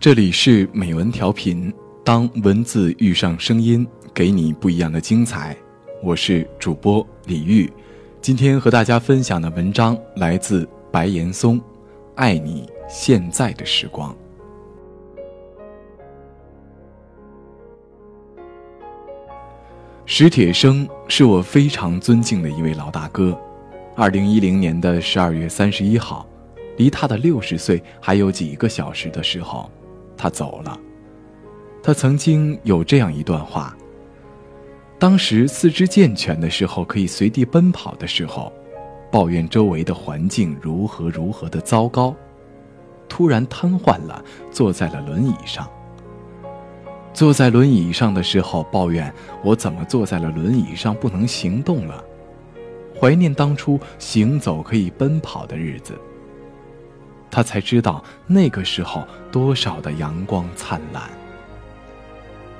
这里是美文调频，当文字遇上声音，给你不一样的精彩。我是主播李玉，今天和大家分享的文章来自白岩松，《爱你现在的时光》。史铁生是我非常尊敬的一位老大哥。二零一零年的十二月三十一号，离他的六十岁还有几个小时的时候。他走了。他曾经有这样一段话：当时四肢健全的时候，可以随地奔跑的时候，抱怨周围的环境如何如何的糟糕；突然瘫痪了，坐在了轮椅上。坐在轮椅上的时候，抱怨我怎么坐在了轮椅上不能行动了，怀念当初行走可以奔跑的日子。他才知道那个时候多少的阳光灿烂。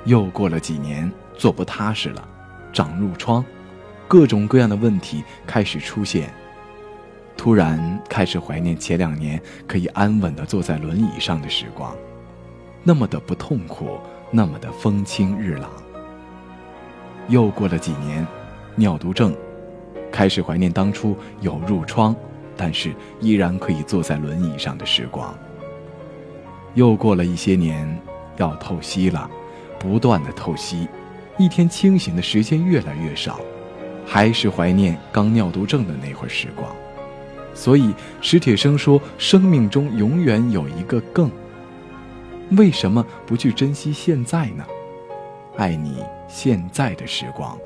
又过了几年，坐不踏实了，长褥疮，各种各样的问题开始出现。突然开始怀念前两年可以安稳地坐在轮椅上的时光，那么的不痛苦，那么的风清日朗。又过了几年，尿毒症，开始怀念当初有褥疮。但是依然可以坐在轮椅上的时光。又过了一些年，要透析了，不断的透析，一天清醒的时间越来越少，还是怀念刚尿毒症的那会儿时光。所以史铁生说：“生命中永远有一个更。”为什么不去珍惜现在呢？爱你现在的时光。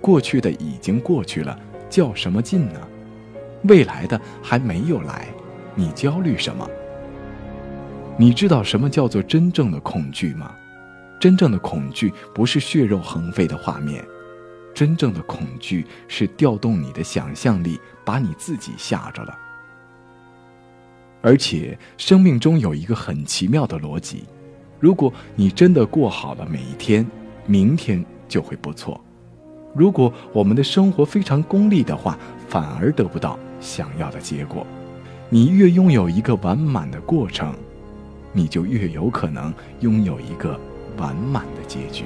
过去的已经过去了，较什么劲呢？未来的还没有来，你焦虑什么？你知道什么叫做真正的恐惧吗？真正的恐惧不是血肉横飞的画面，真正的恐惧是调动你的想象力，把你自己吓着了。而且，生命中有一个很奇妙的逻辑：如果你真的过好了每一天，明天就会不错；如果我们的生活非常功利的话，反而得不到。想要的结果，你越拥有一个完满的过程，你就越有可能拥有一个完满的结局。